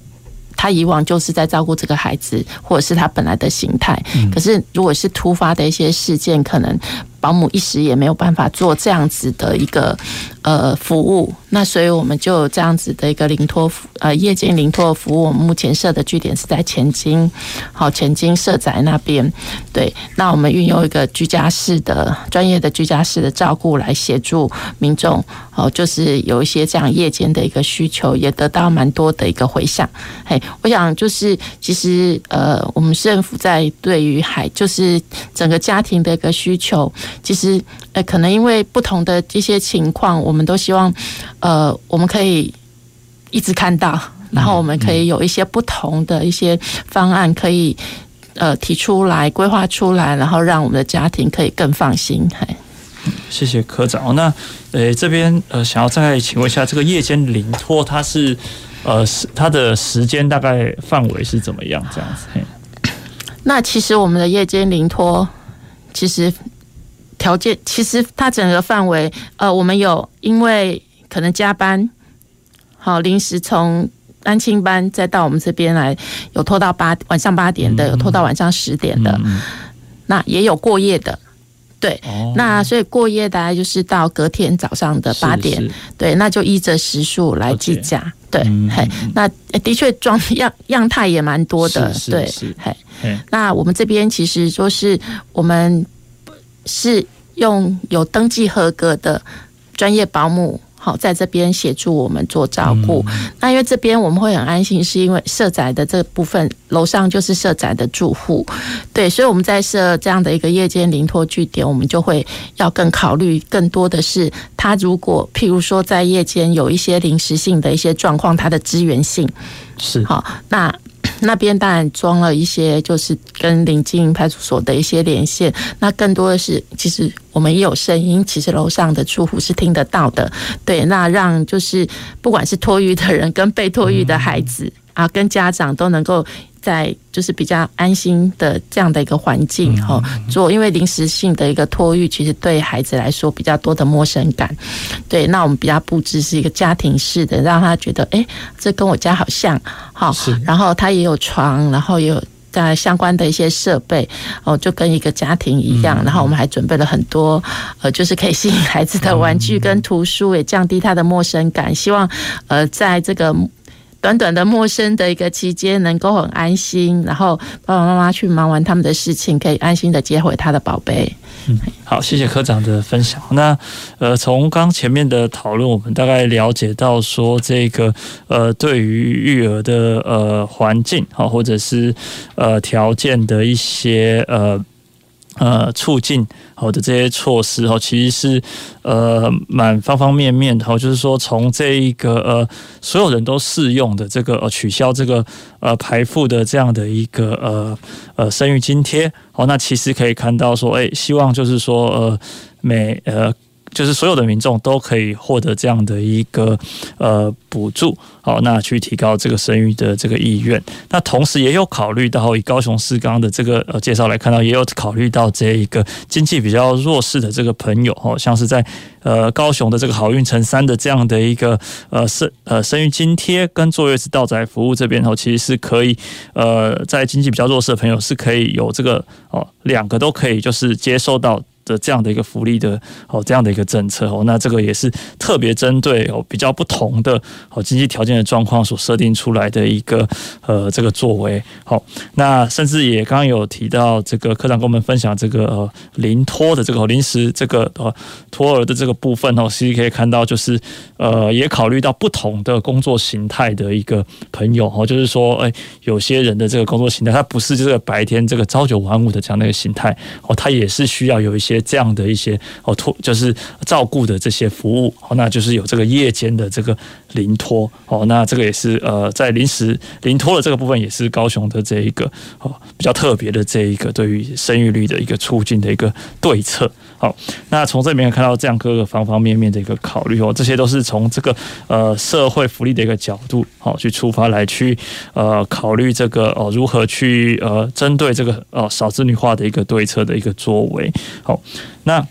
他以往就是在照顾这个孩子，或者是他本来的形态。可是，如果是突发的一些事件，可能。保姆一时也没有办法做这样子的一个呃服务，那所以我们就有这样子的一个临托服呃夜间临托服务。我们目前设的据点是在前金，好前金社宅那边。对，那我们运用一个居家式的专业的居家式的照顾来协助民众，哦，就是有一些这样夜间的一个需求，也得到蛮多的一个回响。嘿，我想就是其实呃，我们政府在对于孩就是整个家庭的一个需求。其实，呃，可能因为不同的一些情况，我们都希望，呃，我们可以一直看到，然后我们可以有一些不同的一些方案，可以呃提出来、规划出来，然后让我们的家庭可以更放心。嘿，谢谢科长。那呃，这边呃，想要再请问一下，这个夜间临托，它是呃，它的时间大概范围是怎么样？这样子。嘿，那其实我们的夜间临托，其实。条件其实它整个范围，呃，我们有因为可能加班，好临时从安亲班再到我们这边来，有拖到八晚上八点的，有拖到晚上十点的，那也有过夜的，对，那所以过夜大概就是到隔天早上的八点，对，那就依着时数来计价，对，嘿，那的确装 样样态也蛮多的，对，嘿，那我们这边其实就是我们。是用有登记合格的专业保姆，好在这边协助我们做照顾。那因为这边我们会很安心，是因为社宅的这部分楼上就是社宅的住户，对，所以我们在设这样的一个夜间临托据点，我们就会要更考虑更多的是，他如果譬如说在夜间有一些临时性的一些状况，它的支援性是好那。那边当然装了一些，就是跟临近派出所的一些连线。那更多的是，其实我们也有声音，其实楼上的住户是听得到的。对，那让就是不管是托育的人跟被托育的孩子啊，跟家长都能够。在就是比较安心的这样的一个环境哈做，因为临时性的一个托育，其实对孩子来说比较多的陌生感。对，那我们比较布置是一个家庭式的，让他觉得哎，这跟我家好像哈。然后他也有床，然后也有在相关的一些设备哦，就跟一个家庭一样。然后我们还准备了很多呃，就是可以吸引孩子的玩具跟图书，也降低他的陌生感。希望呃，在这个。短短的陌生的一个期间，能够很安心，然后爸爸妈妈去忙完他们的事情，可以安心的接回他的宝贝。嗯，好，谢谢科长的分享。那呃，从刚前面的讨论，我们大概了解到说，这个呃，对于育儿的呃环境好，或者是呃条件的一些呃。呃，促进好的这些措施哦，其实是呃蛮方方面面的哦，就是说从这一个呃所有人都适用的这个呃取消这个呃排付的这样的一个呃呃生育津贴哦，那其实可以看到说，哎，希望就是说呃每呃。就是所有的民众都可以获得这样的一个呃补助，好，那去提高这个生育的这个意愿。那同时也有考虑到以高雄市刚的这个呃介绍来看到，也有考虑到这一个经济比较弱势的这个朋友，哦，像是在呃高雄的这个好运成三的这样的一个呃生呃生育津贴跟坐月子到宅服务这边，哦，其实是可以呃在经济比较弱势的朋友是可以有这个哦两个都可以就是接受到。的这样的一个福利的哦这样的一个政策哦，那这个也是特别针对哦比较不同的哦经济条件的状况所设定出来的一个呃这个作为。好，那甚至也刚刚有提到这个科长跟我们分享这个呃临托的这个临时这个呃托儿的这个部分哦，其实可以看到就是呃也考虑到不同的工作形态的一个朋友哦，就是说哎有些人的这个工作形态，他不是这个白天这个朝九晚五的这样的一个形态哦，他也是需要有一些这样的一些哦托就是照顾的这些服务哦，那就是有这个夜间的这个临托哦，那这个也是呃在临时临托的这个部分也是高雄的这一个哦比较特别的这一个对于生育率的一个促进的一个对策。好，那从这里面看到这样各个方方面面的一个考虑哦，这些都是从这个呃社会福利的一个角度好去出发来去呃考虑这个哦如何去呃针对这个哦少子女化的一个对策的一个作为。好，那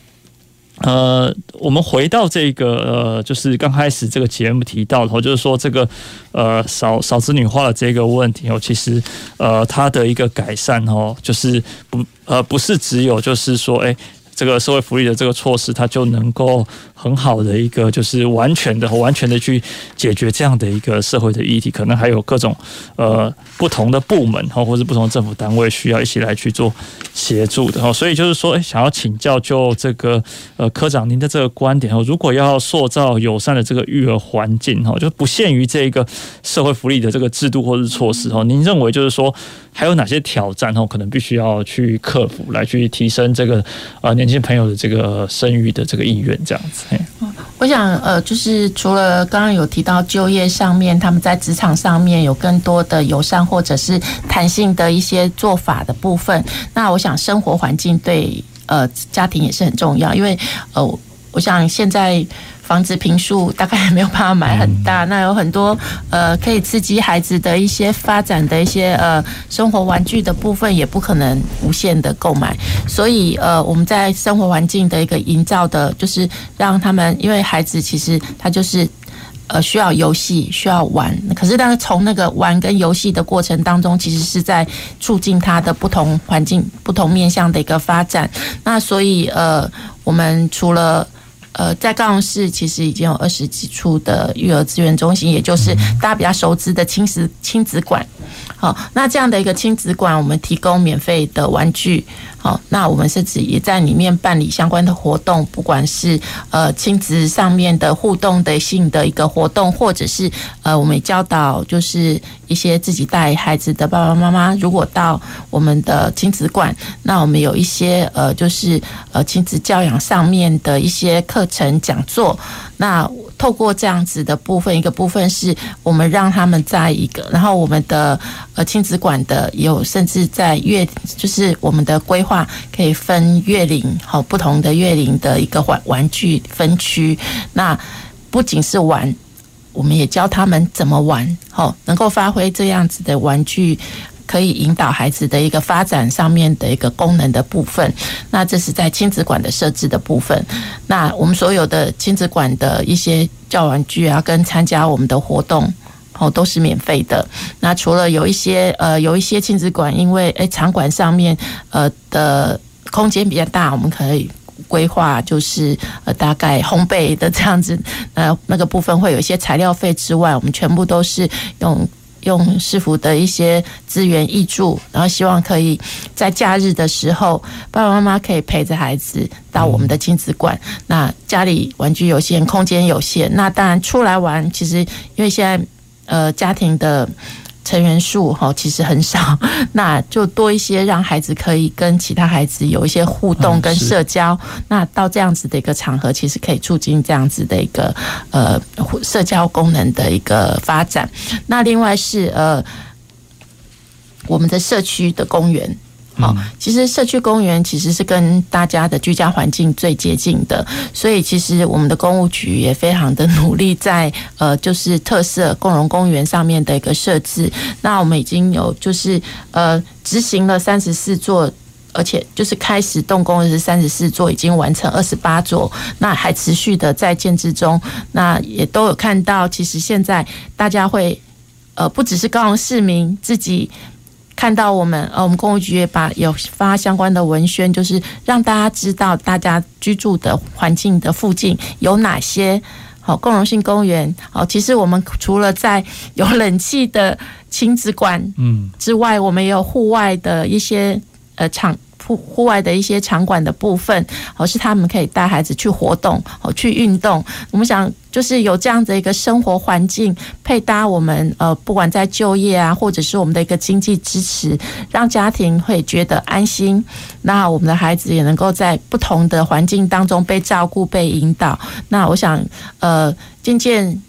呃我们回到这个呃就是刚开始这个节目提到的，就是说这个呃少少子女化的这个问题哦，其实呃它的一个改善哦，就是不呃不是只有就是说哎。这个社会福利的这个措施，它就能够很好的一个，就是完全的、完全的去解决这样的一个社会的议题。可能还有各种呃不同的部门哈，或者不同的政府单位需要一起来去做协助的哈。所以就是说，想要请教就这个呃科长您的这个观点哈，如果要塑造友善的这个育儿环境哈，就不限于这一个社会福利的这个制度或是措施哈。您认为就是说还有哪些挑战哈，可能必须要去克服，来去提升这个呃年。轻朋友的这个生育的这个意愿，这样子。我想，呃，就是除了刚刚有提到就业上面，他们在职场上面有更多的友善或者是弹性的一些做法的部分，那我想生活环境对呃家庭也是很重要，因为呃，我想现在。房子平数大概还没有办法买很大，那有很多呃可以刺激孩子的一些发展的一些呃生活玩具的部分，也不可能无限的购买，所以呃我们在生活环境的一个营造的，就是让他们，因为孩子其实他就是呃需要游戏需要玩，可是但是从那个玩跟游戏的过程当中，其实是在促进他的不同环境、不同面向的一个发展。那所以呃我们除了呃，在高雄市其实已经有二十几处的育儿资源中心，也就是大家比较熟知的亲子亲子馆。好，那这样的一个亲子馆，我们提供免费的玩具。好，那我们甚至也在里面办理相关的活动，不管是呃亲子上面的互动的性的一个活动，或者是呃我们也教导就是一些自己带孩子的爸爸妈妈，如果到我们的亲子馆，那我们有一些呃就是呃亲子教养上面的一些课课程讲座，那。透过这样子的部分，一个部分是我们让他们在一个，然后我们的呃亲子馆的有，甚至在月，就是我们的规划可以分月龄，好不同的月龄的一个玩玩具分区。那不仅是玩，我们也教他们怎么玩，好能够发挥这样子的玩具。可以引导孩子的一个发展上面的一个功能的部分，那这是在亲子馆的设置的部分。那我们所有的亲子馆的一些教玩具啊，跟参加我们的活动哦，都是免费的。那除了有一些呃，有一些亲子馆，因为诶场馆上面呃的空间比较大，我们可以规划就是呃大概烘焙的这样子，呃那个部分会有一些材料费之外，我们全部都是用。用市府的一些资源挹注，然后希望可以在假日的时候，爸爸妈妈可以陪着孩子到我们的亲子馆。那家里玩具有限，空间有限，那当然出来玩，其实因为现在呃家庭的。成员数哈 其实很少，那就多一些，让孩子可以跟其他孩子有一些互动跟社交。那到这样子的一个场合，其实可以促进这样子的一个呃社交功能的一个发展。那另外是呃我们的社区的公园。好，其实社区公园其实是跟大家的居家环境最接近的，所以其实我们的公务局也非常的努力在呃，就是特色共融公园上面的一个设置。那我们已经有就是呃执行了三十四座，而且就是开始动工的是三十四座，已经完成二十八座，那还持续的在建之中。那也都有看到，其实现在大家会呃不只是高雄市民自己。看到我们呃，我们公务局也把有发相关的文宣，就是让大家知道大家居住的环境的附近有哪些好共融性公园。好，其实我们除了在有冷气的亲子馆嗯之外，嗯、我们也有户外的一些呃场。户户外的一些场馆的部分，而是他们可以带孩子去活动，哦，去运动。我们想就是有这样的一个生活环境，配搭我们呃，不管在就业啊，或者是我们的一个经济支持，让家庭会觉得安心。那我们的孩子也能够在不同的环境当中被照顾、被引导。那我想呃，渐渐。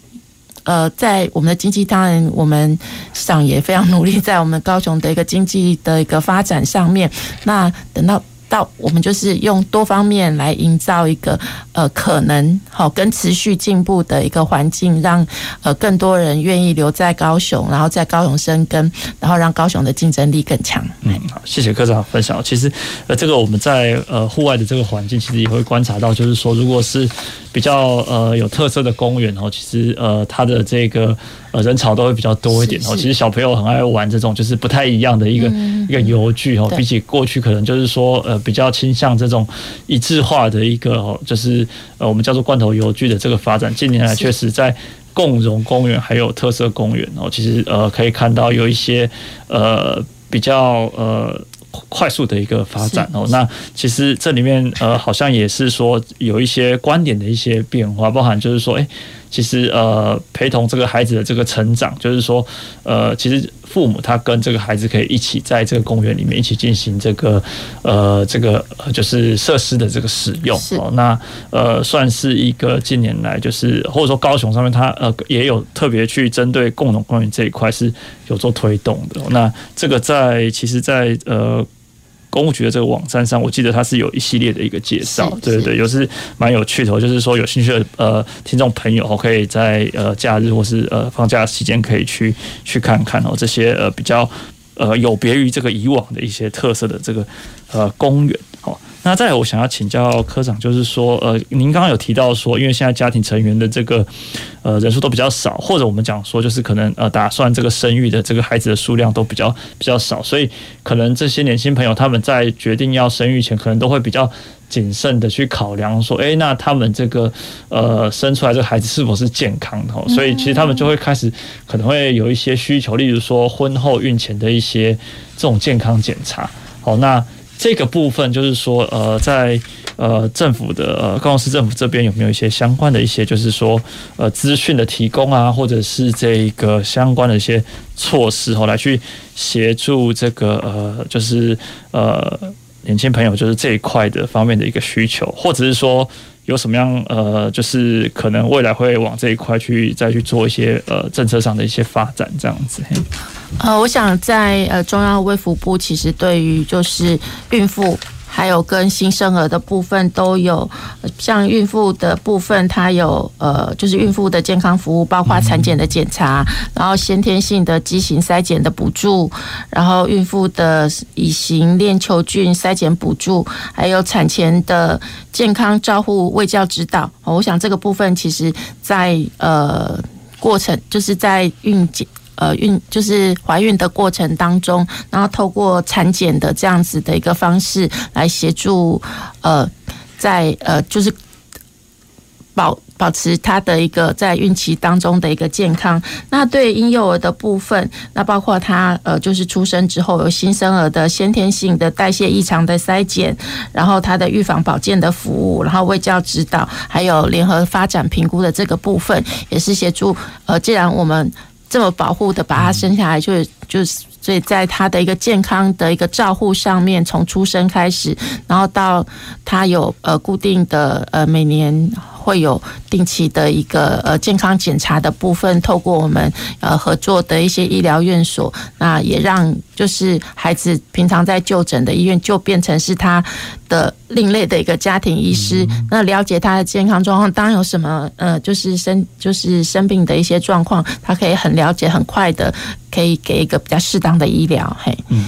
呃，在我们的经济，当然我们市长也非常努力，在我们高雄的一个经济的一个发展上面。那等到。到我们就是用多方面来营造一个呃可能好跟持续进步的一个环境，让呃更多人愿意留在高雄，然后在高雄生根，然后让高雄的竞争力更强。嗯，好，谢谢科长分享。其实呃，这个我们在呃户外的这个环境，其实也会观察到，就是说，如果是比较呃有特色的公园哦，其实呃它的这个。呃，人潮都会比较多一点哦。其实小朋友很爱玩这种，就是不太一样的一个一个游具哦。比起过去，可能就是说，呃，比较倾向这种一致化的一个哦，就是呃，我们叫做罐头邮具的这个发展。近年来，确实在共融公园还有特色公园哦，其实呃，可以看到有一些呃比较呃快速的一个发展哦。那其实这里面呃，好像也是说有一些观点的一些变化，包含就是说，哎。其实呃，陪同这个孩子的这个成长，就是说呃，其实父母他跟这个孩子可以一起在这个公园里面一起进行这个呃这个就是设施的这个使用哦。那呃，算是一个近年来就是或者说高雄上面他呃也有特别去针对共同公园这一块是有做推动的。那这个在其实，在呃。公务局的这个网站上，我记得它是有一系列的一个介绍，对对对，有是蛮有趣的，就是说有兴趣的呃听众朋友，可以在呃假日或是呃放假期间可以去去看看哦，这些呃比较呃有别于这个以往的一些特色的这个呃公园。那再来，我想要请教科长，就是说，呃，您刚刚有提到说，因为现在家庭成员的这个呃人数都比较少，或者我们讲说，就是可能呃打算这个生育的这个孩子的数量都比较比较少，所以可能这些年轻朋友他们在决定要生育前，可能都会比较谨慎的去考量说，诶，那他们这个呃生出来这个孩子是否是健康的？所以其实他们就会开始可能会有一些需求，例如说婚后孕前的一些这种健康检查。好，那。这个部分就是说，呃，在呃政府的呃高雄市政府这边有没有一些相关的一些，就是说呃资讯的提供啊，或者是这个相关的一些措施后来去协助这个呃，就是呃年轻朋友就是这一块的方面的一个需求，或者是说。有什么样呃，就是可能未来会往这一块去再去做一些呃政策上的一些发展这样子。呃，我想在呃中央卫福部其实对于就是孕妇。还有跟新生儿的部分都有，像孕妇的部分，它有呃，就是孕妇的健康服务，包括产检的检查，然后先天性的畸形筛检的补助，然后孕妇的乙型链球菌筛检补助，还有产前的健康照护卫教指导。我想这个部分其实在呃过程，就是在孕检。呃，孕就是怀孕的过程当中，然后透过产检的这样子的一个方式来协助，呃，在呃就是保保持他的一个在孕期当中的一个健康。那对婴幼儿的部分，那包括他呃就是出生之后有新生儿的先天性的代谢异常的筛检，然后他的预防保健的服务，然后卫教指导，还有联合发展评估的这个部分，也是协助呃，既然我们。这么保护的把他生下来，就是就是，所以在他的一个健康的一个照护上面，从出生开始，然后到他有呃固定的呃每年。会有定期的一个呃健康检查的部分，透过我们呃合作的一些医疗院所，那也让就是孩子平常在就诊的医院就变成是他的另类的一个家庭医师，那了解他的健康状况，当有什么呃就是生就是生病的一些状况，他可以很了解很快的可以给一个比较适当的医疗。嘿，嗯。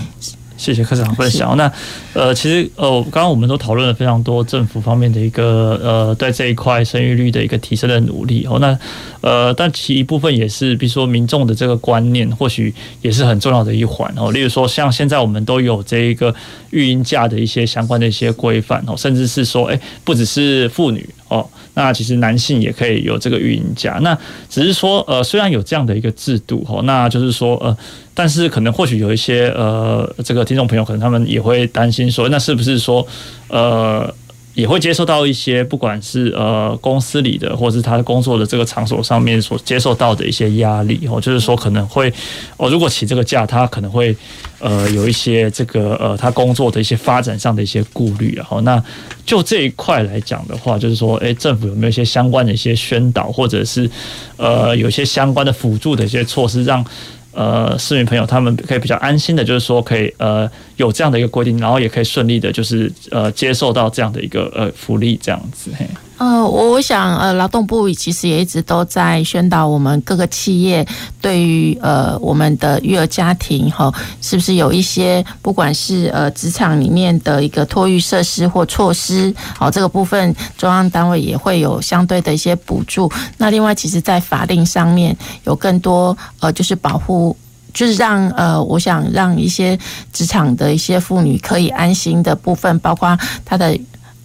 谢谢科长分享。那呃，其实呃，刚刚我们都讨论了非常多政府方面的一个呃，在这一块生育率的一个提升的努力哦。那呃，但其一部分也是，比如说民众的这个观念，或许也是很重要的一环哦。例如说，像现在我们都有这一个育婴假的一些相关的一些规范哦，甚至是说，哎，不只是妇女哦，那其实男性也可以有这个育婴假。那只是说，呃，虽然有这样的一个制度哦，那就是说，呃。但是可能或许有一些呃，这个听众朋友可能他们也会担心说，那是不是说呃，也会接受到一些不管是呃公司里的，或是他工作的这个场所上面所接受到的一些压力哦，就是说可能会哦，如果请这个假，他可能会呃有一些这个呃他工作的一些发展上的一些顾虑然后，那就这一块来讲的话，就是说，诶，政府有没有一些相关的一些宣导，或者是呃有一些相关的辅助的一些措施，让呃，市民朋友他们可以比较安心的，就是说可以呃有这样的一个规定，然后也可以顺利的，就是呃接受到这样的一个呃福利这样子。嘿，呃，我我想呃，劳动部其实也一直都在宣导我们各个企业对于呃我们的育儿家庭哈，是不是有一些不管是呃职场里面的一个托育设施或措施，好，这个部分中央单位也会有相对的一些补助。那另外，其实在法令上面有更多呃，就是保护。就是让呃，我想让一些职场的一些妇女可以安心的部分，包括她的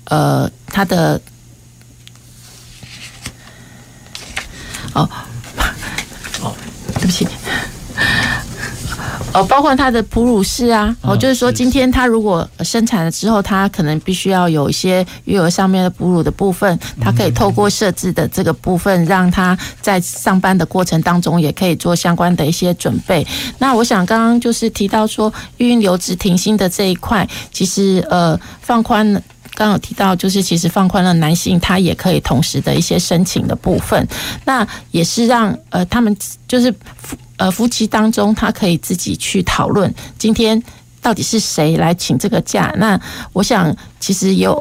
呃，她的哦，哦，对不起。哦，包括他的哺乳室啊，哦，就是说今天他如果生产了之后，他可能必须要有一些育儿上面的哺乳的部分，他可以透过设置的这个部分，让他在上班的过程当中也可以做相关的一些准备。那我想刚刚就是提到说育婴留职停薪的这一块，其实呃放宽，刚有提到就是其实放宽了男性他也可以同时的一些申请的部分，那也是让呃他们就是夫。呃，夫妻当中，他可以自己去讨论今天到底是谁来请这个假。那我想，其实有。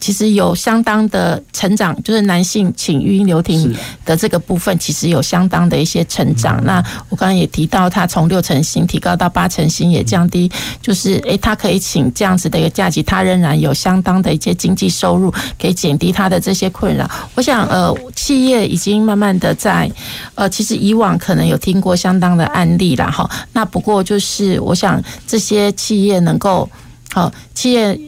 其实有相当的成长，就是男性请育婴留停的这个部分，其实有相当的一些成长。那我刚刚也提到，他从六成薪提高到八成薪，也降低，就是诶，他可以请这样子的一个假期，他仍然有相当的一些经济收入，可以减低他的这些困扰。我想，呃，企业已经慢慢的在，呃，其实以往可能有听过相当的案例啦。哈。那不过就是，我想这些企业能够，好企业。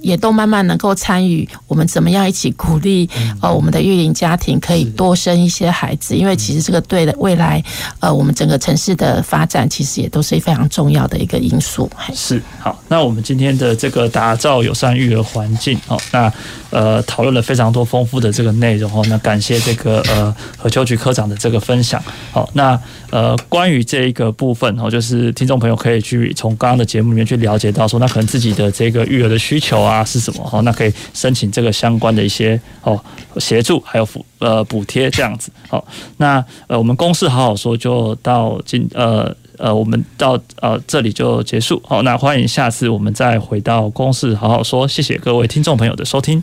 也都慢慢能够参与，我们怎么样一起鼓励呃我们的育龄家庭可以多生一些孩子，因为其实这个对的未来呃我们整个城市的发展其实也都是非常重要的一个因素。是好，那我们今天的这个打造友善育儿环境哦，那呃讨论了非常多丰富的这个内容哦，那感谢这个呃何秋菊科长的这个分享。好，那呃关于这一个部分哦，就是听众朋友可以去从刚刚的节目里面去了解到说，那可能自己的这个育儿的需求啊。啊是什么？好，那可以申请这个相关的一些哦协助，还有补呃补贴这样子。好，那呃我们公事好好说就到今呃呃我们到呃这里就结束。好，那欢迎下次我们再回到公事好好说。谢谢各位听众朋友的收听。